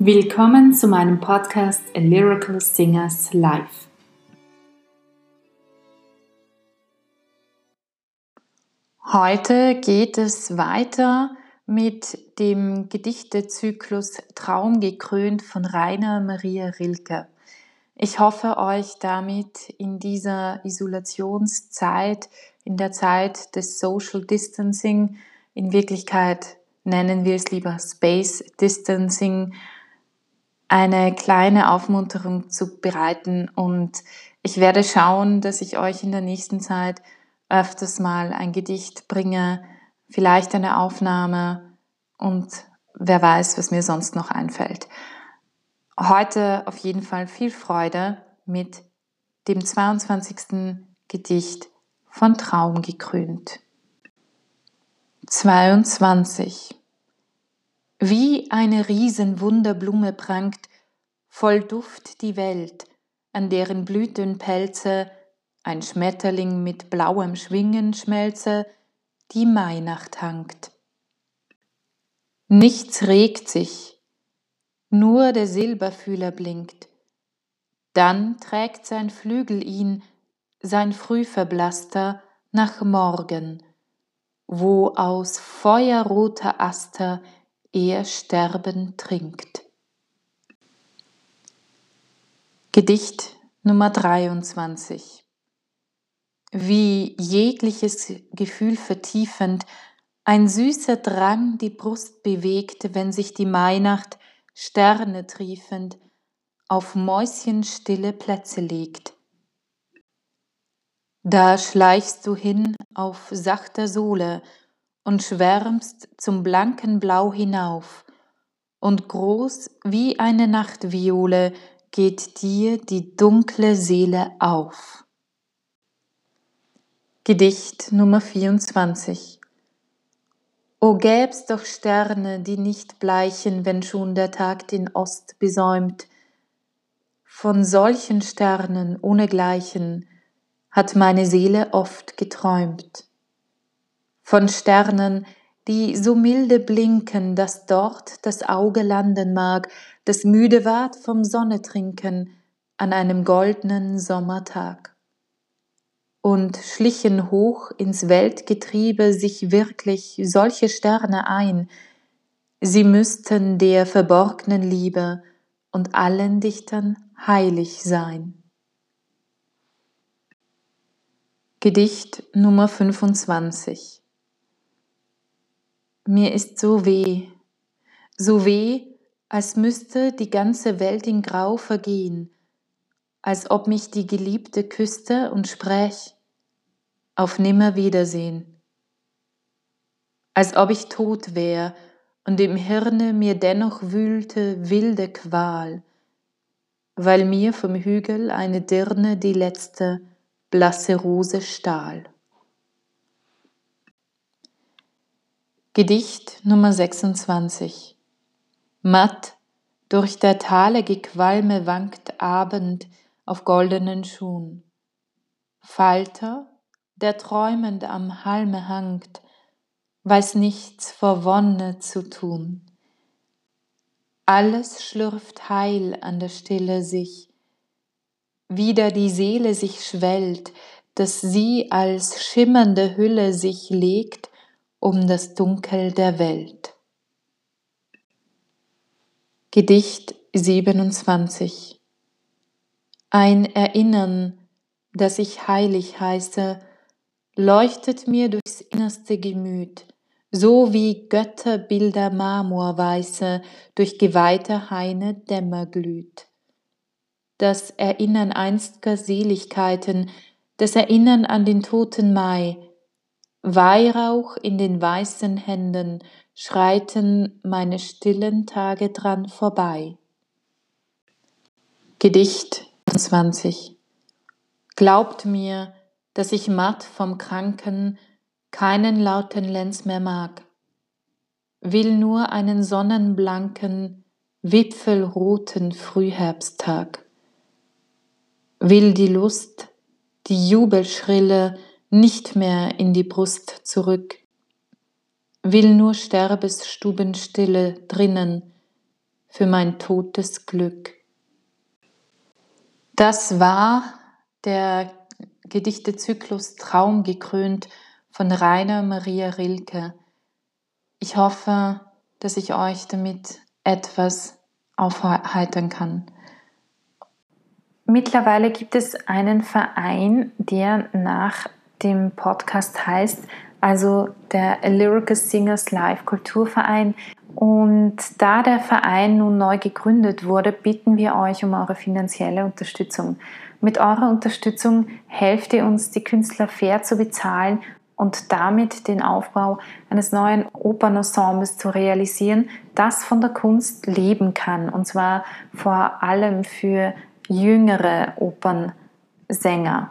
Willkommen zu meinem Podcast A Lyrical Singers Live. Heute geht es weiter mit dem Gedichtezyklus Traumgekrönt von Rainer Maria Rilke. Ich hoffe, euch damit in dieser Isolationszeit, in der Zeit des Social Distancing, in Wirklichkeit nennen wir es lieber Space Distancing, eine kleine Aufmunterung zu bereiten und ich werde schauen, dass ich euch in der nächsten Zeit öfters mal ein Gedicht bringe, vielleicht eine Aufnahme und wer weiß, was mir sonst noch einfällt. Heute auf jeden Fall viel Freude mit dem 22. Gedicht von Traum gekrönt. 22. Wie eine Riesenwunderblume prangt voll Duft die Welt, an deren Blütenpelze ein Schmetterling mit blauem Schwingen schmelze, die Mainacht hangt. Nichts regt sich, nur der Silberfühler blinkt. Dann trägt sein Flügel ihn, sein Frühverblasster, nach Morgen, wo aus feuerroter Aster er Sterben trinkt. Gedicht Nummer 23 Wie jegliches Gefühl vertiefend, ein süßer Drang die Brust bewegt, wenn sich die Mainacht Sterne triefend auf mäuschenstille Plätze legt. Da schleichst du hin auf sachter Sohle, und schwärmst zum blanken Blau hinauf, und groß wie eine Nachtviole geht dir die dunkle Seele auf. Gedicht Nummer 24 O gäb's doch Sterne, die nicht bleichen, wenn schon der Tag den Ost besäumt. Von solchen Sternen ohnegleichen hat meine Seele oft geträumt von Sternen, die so milde blinken, dass dort das Auge landen mag, das müde ward vom Sonne trinken an einem goldenen Sommertag. Und schlichen hoch ins Weltgetriebe sich wirklich solche Sterne ein, sie müssten der verborgnen Liebe und allen Dichtern heilig sein. Gedicht Nummer 25 mir ist so weh, so weh, als müsste die ganze Welt in Grau vergehen, als ob mich die Geliebte küsste und spräch auf Nimmerwiedersehen, als ob ich tot wär und im Hirne mir dennoch wühlte wilde Qual, weil mir vom Hügel eine Dirne die letzte blasse Rose stahl. Gedicht Nummer 26 Matt durch der Tale Gequalme wankt Abend auf goldenen Schuhen. Falter, der träumend am Halme hangt, weiß nichts vor Wonne zu tun. Alles schlürft heil an der Stille sich, wieder die Seele sich schwellt, dass sie als schimmernde Hülle sich legt um das Dunkel der Welt. Gedicht 27 Ein Erinnern, das ich heilig heiße, leuchtet mir durchs innerste Gemüt, so wie Götterbilder Marmorweiße durch geweihte Haine Dämmer glüht. Das Erinnern einstger Seligkeiten, das Erinnern an den toten Mai, Weihrauch in den weißen Händen schreiten meine stillen Tage dran vorbei. Gedicht 20 Glaubt mir, dass ich matt vom Kranken keinen lauten Lenz mehr mag, will nur einen sonnenblanken, wipfelroten Frühherbsttag, will die Lust, die Jubelschrille, nicht mehr in die Brust zurück, will nur Sterbesstubenstille drinnen, für mein totes Glück. Das war der Gedichtezyklus Traum gekrönt von Rainer Maria Rilke. Ich hoffe, dass ich euch damit etwas aufheitern kann. Mittlerweile gibt es einen Verein, der nach dem Podcast heißt, also der Lyrical Singers Live Kulturverein. Und da der Verein nun neu gegründet wurde, bitten wir euch um eure finanzielle Unterstützung. Mit eurer Unterstützung helft ihr uns, die Künstler fair zu bezahlen und damit den Aufbau eines neuen Opernensembles zu realisieren, das von der Kunst leben kann. Und zwar vor allem für jüngere Opernsänger.